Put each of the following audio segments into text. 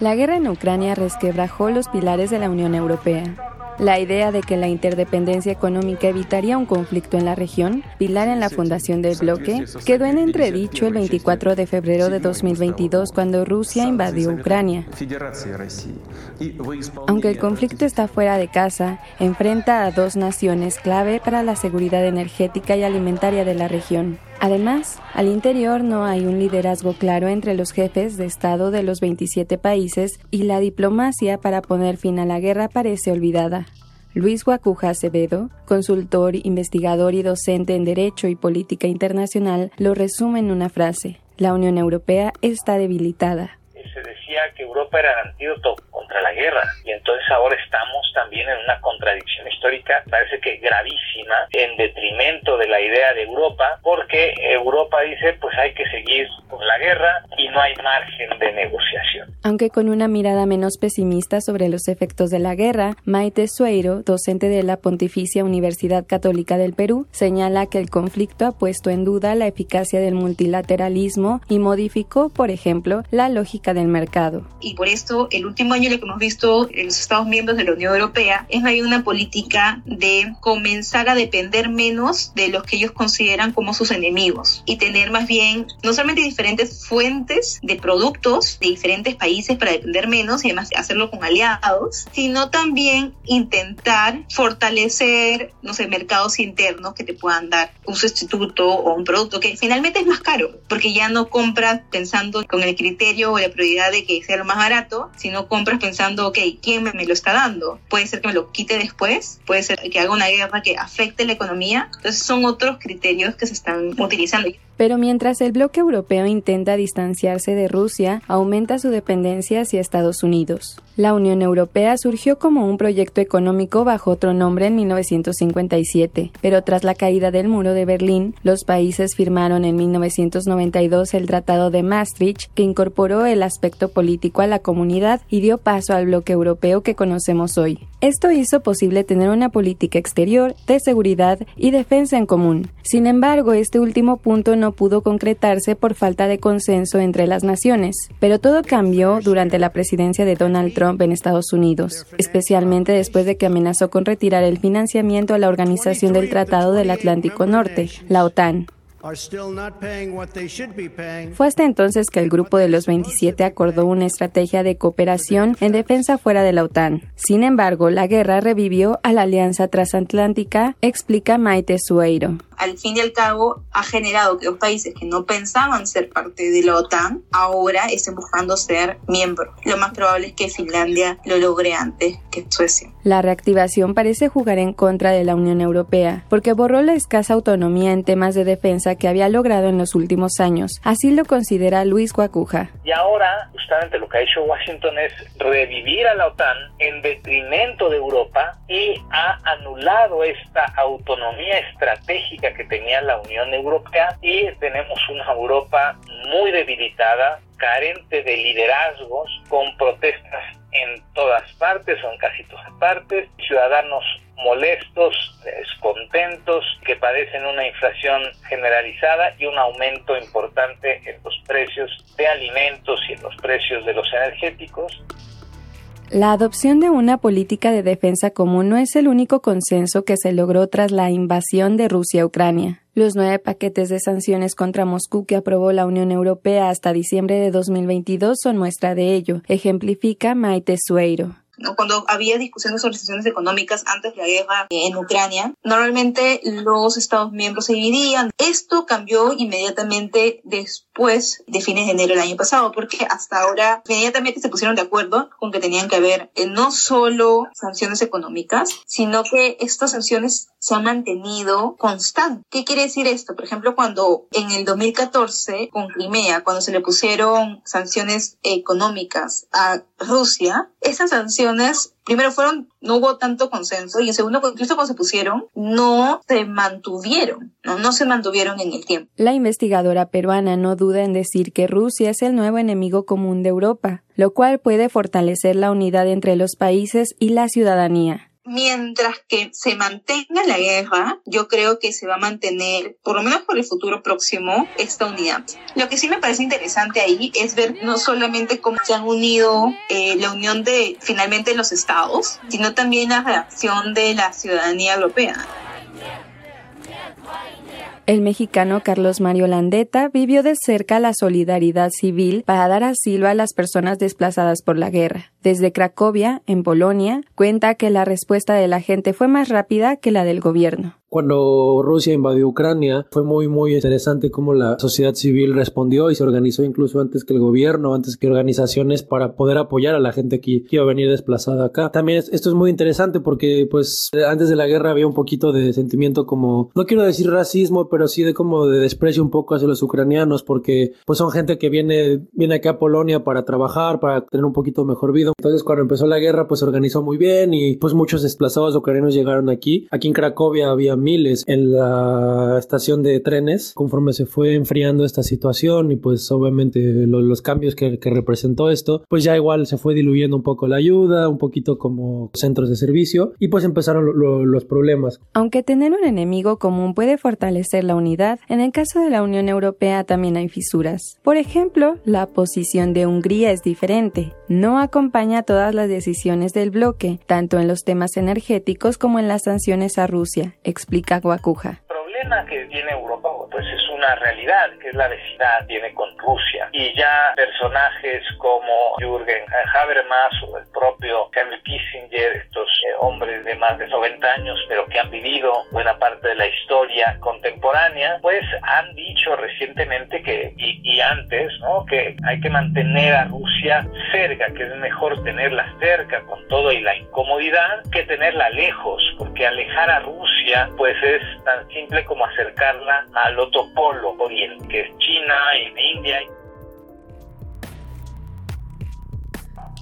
La guerra en Ucrania resquebrajó los pilares de la Unión Europea. La idea de que la interdependencia económica evitaría un conflicto en la región, pilar en la fundación del bloque, quedó en entredicho el 24 de febrero de 2022 cuando Rusia invadió Ucrania. Aunque el conflicto está fuera de casa, enfrenta a dos naciones clave para la seguridad energética y alimentaria de la región. Además, al interior no hay un liderazgo claro entre los jefes de Estado de los 27 países y la diplomacia para poner fin a la guerra parece olvidada. Luis Guacuja Acevedo, consultor, investigador y docente en Derecho y Política Internacional, lo resume en una frase. La Unión Europea está debilitada. Se decía que Europa era el antídoto contra la guerra y entonces ahora estamos también en una contradicción histórica, parece que gravísima, en detrimento de la idea de Europa, porque Europa dice pues hay que seguir con la guerra y no hay margen de negociación. Aunque con una mirada menos pesimista sobre los efectos de la guerra, Maite Sueiro, docente de la Pontificia Universidad Católica del Perú, señala que el conflicto ha puesto en duda la eficacia del multilateralismo y modificó, por ejemplo, la lógica del mercado. Y por esto, el último año que hemos visto en los Estados miembros de la Unión Europea es hay una política de comenzar a depender menos de los que ellos consideran como sus enemigos y tener más bien no solamente diferentes fuentes de productos de diferentes países para depender menos y además hacerlo con aliados, sino también intentar fortalecer, no sé, mercados internos que te puedan dar un sustituto o un producto que finalmente es más caro, porque ya no compras pensando con el criterio o la prioridad de que sea lo más barato, sino compras pensando pensando, ok, ¿quién me, lo está dando? Puede ser que me lo quite después, puede ser que haga una guerra que afecte la economía. Entonces son otros criterios que se están utilizando. Pero mientras el bloque europeo intenta distanciarse de Rusia, aumenta su dependencia hacia Estados Unidos. La Unión Europea surgió como un proyecto económico bajo otro nombre en 1957, pero tras la caída del muro de Berlín, los países firmaron en 1992 el Tratado de Maastricht, que incorporó el aspecto político a la comunidad y dio paso al bloque europeo que conocemos hoy. Esto hizo posible tener una política exterior, de seguridad y defensa en común. Sin embargo, este último punto no pudo concretarse por falta de consenso entre las naciones, pero todo cambió durante la presidencia de Donald Trump en Estados Unidos, especialmente después de que amenazó con retirar el financiamiento a la Organización del Tratado del Atlántico Norte, la OTAN. Fue hasta entonces que el grupo de los 27 acordó una estrategia de cooperación en defensa fuera de la OTAN. Sin embargo, la guerra revivió a la Alianza Transatlántica, explica Maite Sueiro al fin y al cabo ha generado que los países que no pensaban ser parte de la OTAN ahora estén buscando ser miembros. Lo más probable es que Finlandia lo logre antes que Suecia. La reactivación parece jugar en contra de la Unión Europea, porque borró la escasa autonomía en temas de defensa que había logrado en los últimos años. Así lo considera Luis Guacuja. Y ahora, justamente lo que ha hecho Washington es revivir a la OTAN en detrimento de Europa y ha anulado esta autonomía estratégica que tenía la Unión Europea y tenemos una Europa muy debilitada, carente de liderazgos, con protestas en todas partes o en casi todas partes, ciudadanos molestos, descontentos, que padecen una inflación generalizada y un aumento importante en los precios de alimentos y en los precios de los energéticos. La adopción de una política de defensa común no es el único consenso que se logró tras la invasión de Rusia a Ucrania. Los nueve paquetes de sanciones contra Moscú que aprobó la Unión Europea hasta diciembre de 2022 son muestra de ello, ejemplifica Maite Sueiro. Cuando había discusiones sobre sanciones económicas antes de la guerra en Ucrania, normalmente los Estados miembros se dividían. Esto cambió inmediatamente después de fines de enero del año pasado, porque hasta ahora inmediatamente se pusieron de acuerdo con que tenían que haber eh, no solo sanciones económicas, sino que estas sanciones se han mantenido constantes. ¿Qué quiere decir esto? Por ejemplo, cuando en el 2014 con Crimea, cuando se le pusieron sanciones económicas a Rusia, esas sanciones primero fueron, no hubo tanto consenso y en segundo, incluso cuando se pusieron, no se mantuvieron, no, no se mantuvieron en el tiempo. La investigadora peruana no duda en decir que Rusia es el nuevo enemigo común de Europa, lo cual puede fortalecer la unidad entre los países y la ciudadanía. Mientras que se mantenga la guerra, yo creo que se va a mantener, por lo menos por el futuro próximo, esta unidad. Lo que sí me parece interesante ahí es ver no solamente cómo se han unido eh, la unión de finalmente los estados, sino también la reacción de la ciudadanía europea. El mexicano Carlos Mario Landeta vivió de cerca la solidaridad civil para dar asilo a las personas desplazadas por la guerra. Desde Cracovia, en Polonia, cuenta que la respuesta de la gente fue más rápida que la del gobierno. Cuando Rusia invadió Ucrania, fue muy, muy interesante cómo la sociedad civil respondió y se organizó incluso antes que el gobierno, antes que organizaciones para poder apoyar a la gente que iba a venir desplazada acá. También esto es muy interesante porque, pues, antes de la guerra había un poquito de sentimiento como, no quiero decir racismo, pero sí de como de desprecio un poco hacia los ucranianos porque, pues, son gente que viene, viene acá a Polonia para trabajar, para tener un poquito mejor vida. Entonces, cuando empezó la guerra, pues, se organizó muy bien y, pues, muchos desplazados ucranianos llegaron aquí. Aquí en Cracovia había miles en la estación de trenes conforme se fue enfriando esta situación y pues obviamente los cambios que, representó esto, pues ya igual se fue diluyendo un poco la ayuda, un poquito como centros de servicio y pues empezaron los problemas. Aunque tener un enemigo común puede fortalecer la unidad, en el caso de la Unión Europea también hay fisuras. Por ejemplo, la posición de Hungría es diferente. No acompaña todas las decisiones del bloque, tanto en los temas energéticos como en las sanciones a Rusia, explica El problema que tiene Europa pues es una realidad, que es la vecindad tiene con Rusia. Y ya personajes como Jürgen Habermas o el propio Henry Kissinger, estos eh, hombres de más de 90 años, pero que han vivido buena parte de la historia contemporánea, pues han dicho recientemente que, y, y antes, ¿no? que hay que mantener a Rusia cerca, que es mejor tenerla cerca con todo y la incomodidad que tenerla lejos, porque alejar a Rusia pues es tan simple como acercarla al otro polo que es China y India.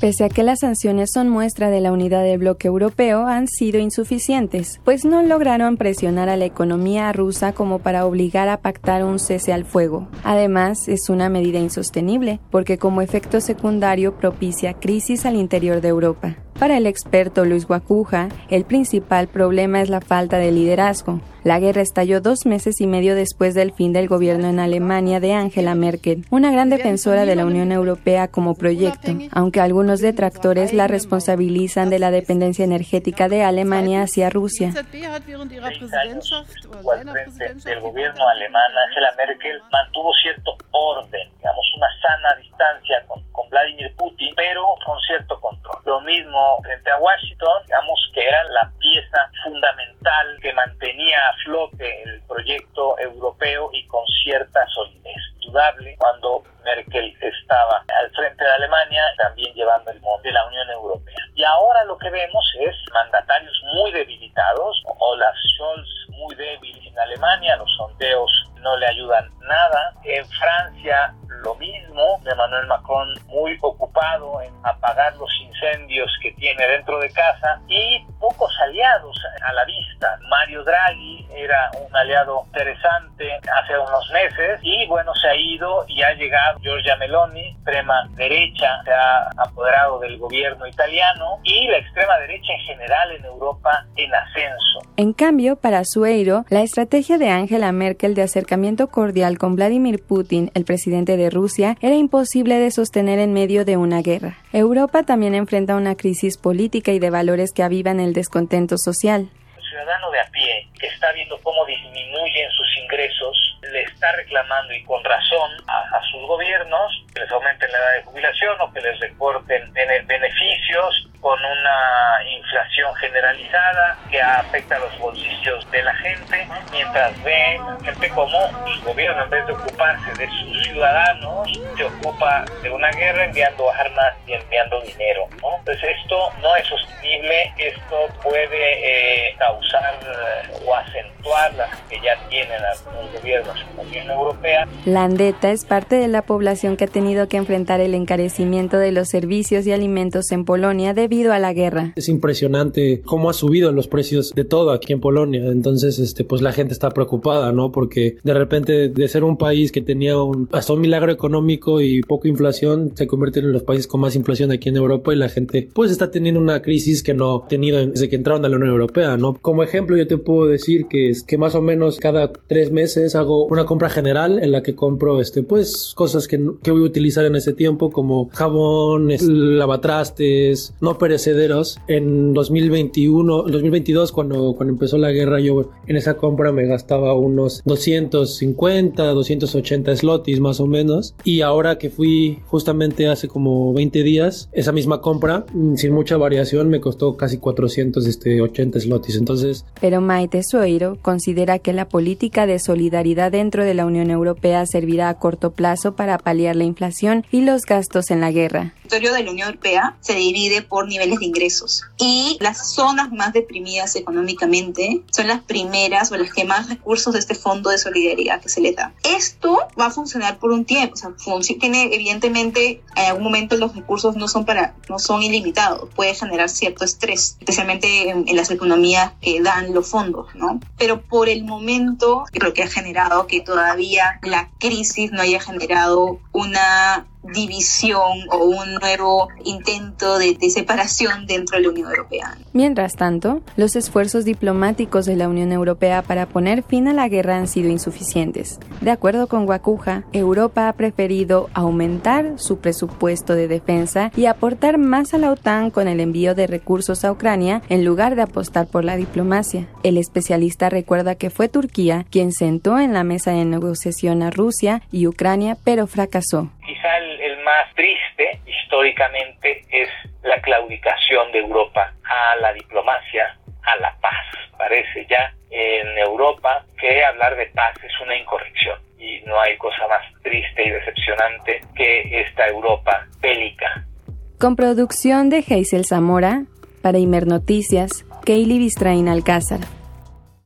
Pese a que las sanciones son muestra de la unidad del bloque europeo, han sido insuficientes, pues no lograron presionar a la economía rusa como para obligar a pactar un cese al fuego. Además, es una medida insostenible, porque como efecto secundario propicia crisis al interior de Europa. Para el experto Luis Guacuja, el principal problema es la falta de liderazgo. La guerra estalló dos meses y medio después del fin del gobierno en Alemania de Angela Merkel, una gran defensora de la Unión Europea como proyecto, aunque algunos detractores la responsabilizan de la dependencia energética de Alemania hacia Rusia. El gobierno alemán, Angela Merkel, mantuvo cierto orden, digamos, una sana distancia con, con Vladimir Putin, pero con cierto mismo frente a Washington, digamos que era la pieza fundamental que mantenía a flote el proyecto europeo y con cierta solidez. Dudable cuando Merkel estaba al frente de Alemania, también llevando el monte de la Unión Europea. Y ahora lo que vemos es mandatarios muy debilitados, Olaf Scholz muy débil en Alemania, los sondeos no le ayudan nada. En Francia lo mismo, Emmanuel Macron muy ocupado en apagar los incendios que tiene dentro de casa y pocos aliados a la vista. Mario Draghi era un aliado interesante hace unos meses y bueno, se ha ido y ha llegado Giorgia Meloni, extrema derecha, se ha apoderado del gobierno italiano y la extrema derecha en general en Europa en ascenso. En cambio, para Sueiro, la estrategia de Angela Merkel de acercamiento cordial con Vladimir Putin, el presidente de Rusia, era imposible de sostener en medio de una guerra. Europa también enfrenta una crisis política y de valores que avivan el descontento social. El ciudadano de a pie, que está viendo cómo disminuyen sus ingresos, le está reclamando y con razón a, sus gobiernos que les aumenten la edad de jubilación o que les recorten beneficios con una inflación generalizada que afecta a los bolsillos de la gente, mientras ve gente como el gobierno, en vez de ocuparse de sus ciudadanos, se ocupa de una guerra enviando armas y enviando dinero. ¿no? Entonces esto no es sostenible, esto puede eh, causar eh, o acentuar las que ya tienen los gobiernos en la Unión Europea. Landeta es parte de la población que ha tenido que enfrentar el encarecimiento de los servicios y alimentos en Polonia de debido a la guerra. Es impresionante cómo ha subido los precios de todo aquí en Polonia. Entonces, este, pues la gente está preocupada, ¿no? Porque de repente de ser un país que tenía un, hasta un milagro económico y poca inflación, se convierte en los países con más inflación aquí en Europa y la gente pues está teniendo una crisis que no ha tenido desde que entraron a la Unión Europea, ¿no? Como ejemplo yo te puedo decir que es que más o menos cada tres meses hago una compra general en la que compro este pues cosas que, que voy a utilizar en ese tiempo como jabón, lavatrastes, no perecederos. En 2021, 2022 cuando, cuando empezó la guerra yo en esa compra me gastaba unos 250, 280 slotis más o menos y ahora que fui justamente hace como 20 días esa misma compra mm, sin mucha variación me costó casi 480 este, slotis. Entonces... Pero Maite Sueiro considera que la política de solidaridad dentro de la Unión Europea servirá a corto plazo para paliar la inflación y los gastos en la guerra. El territorio de la Unión Europea se divide por niveles de ingresos y las zonas más deprimidas económicamente son las primeras o las que más recursos de este fondo de solidaridad que se les da. Esto va a funcionar por un tiempo, o sea, tiene evidentemente en algún momento los recursos no son para no son ilimitados, puede generar cierto estrés, especialmente en, en las economías que dan los fondos, ¿no? Pero por el momento lo que ha generado que todavía la crisis no haya generado una división o un nuevo intento de, de, separación dentro de la Unión Europea. Mientras tanto, los esfuerzos diplomáticos de la Unión Europea para poner fin a la guerra han sido insuficientes. De acuerdo con Guacuja, Europa ha preferido aumentar su presupuesto de defensa y aportar más a la OTAN con el envío de recursos a Ucrania en lugar de apostar por la diplomacia. El especialista recuerda que fue Turquía quien sentó en la mesa de negociación a Rusia y Ucrania, pero fracasó quizá el, más triste históricamente es la claudicación de Europa a la diplomacia, a la paz. Parece ya en Europa que hablar de paz es una incorrección y no hay cosa más triste y decepcionante que esta Europa bélica. Con producción de Geisel Zamora, para Imer Noticias, Kaylee Bistrain Alcázar.